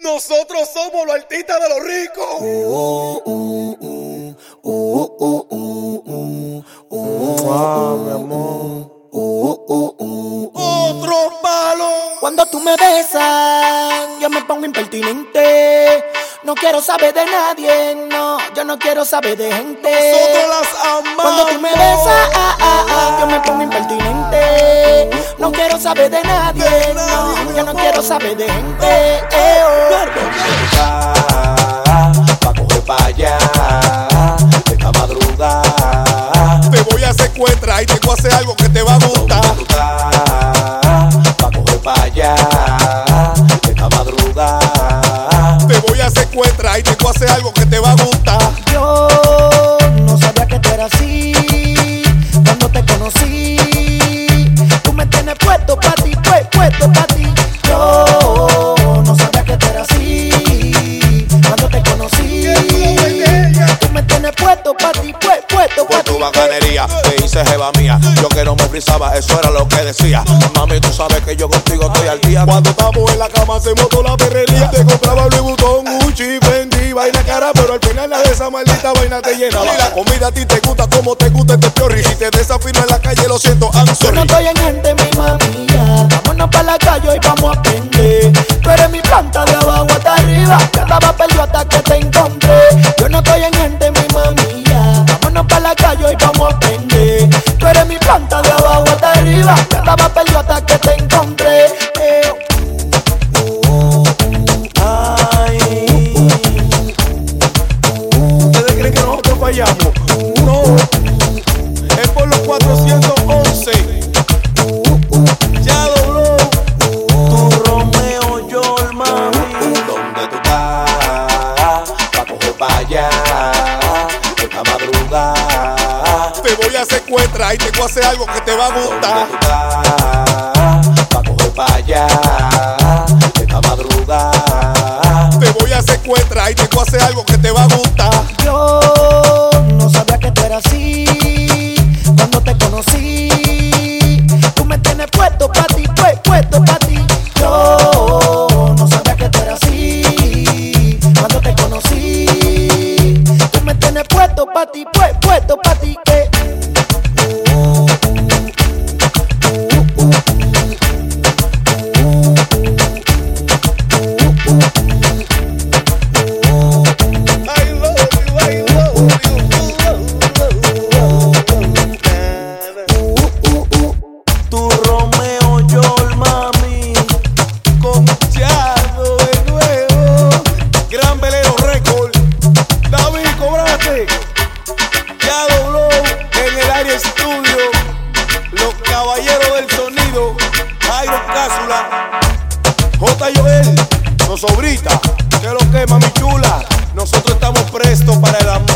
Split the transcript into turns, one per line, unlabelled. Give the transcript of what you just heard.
Nosotros somos los artistas de los ricos.
mi amor.
Otro palo.
Cuando tú me besas, yo me pongo impertinente. No quiero saber de nadie, no. Yo no quiero saber de gente.
Nosotros las amamos.
Cuando tú me besas, ah, ah, ah, yo me pongo impertinente. No quiero saber de nadie, no. Yo no quiero saber de gente. Eh, oh.
Pa' coger pa' allá, esta madrugada.
Te voy a secuestrar y te voy a hacer algo que te va a gustar.
Pa' coger pa' allá, esta madrugada.
Te voy a secuestrar y te voy a hacer algo que te va a gustar.
Yo no sabía que tú eras así. Cuando te conocí, tú me tienes puesto pa' puesto pa' ti, pues, puesto pa'
Por
ti.
tu bacanería, te hice jeva mía. Yo que no me frisaba, eso era lo que decía. Mami, tú sabes que yo contigo estoy al día.
Cuando estamos en la cama hacemos toda la perrería. Te compraba Louis Vuitton, Gucci, Fendi, vaina cara, pero al final la de esa maldita vaina te llenaba. Y la comida a ti te gusta como te gusta este piorri. Si te desafino en la calle, lo siento, I'm
Yo no
sorry.
estoy en gente, mi mamilla. Vámonos pa' la calle y vamos a aprender. Tú eres mi planta de abajo hasta arriba. Yo andaba perdido hasta que te encontré. Yo no estoy en gente, eres mi planta de abajo hasta arriba. Andaba perdido hasta que te encontré. Eh,
¿Ustedes creen que nosotros fallamos? No. Es por los 411. Ya dobló.
Tu Romeo. ¿Dónde tú estás? Pa' coger pa' allá,
voy a secuestrar y te voy a hacer algo que te va a
¿Dónde
gustar.
Pa' coger pa' allá, esta madrugada.
Te voy a secuestrar y te voy a hacer algo que te va a gustar.
Yo no sabía que tú eras así. Cuando te conocí, tú me tienes puesto pa' ti, pues, puesto pa' ti. Yo no sabía que tú eras así. Cuando te conocí, tú me tienes puesto pa' ti, pues, puesto pa' ti. eh.
los caballeros del sonido, Jairo Cásula, J. Joel, nos sobrita, que lo quema mi chula, nosotros estamos prestos para el amor.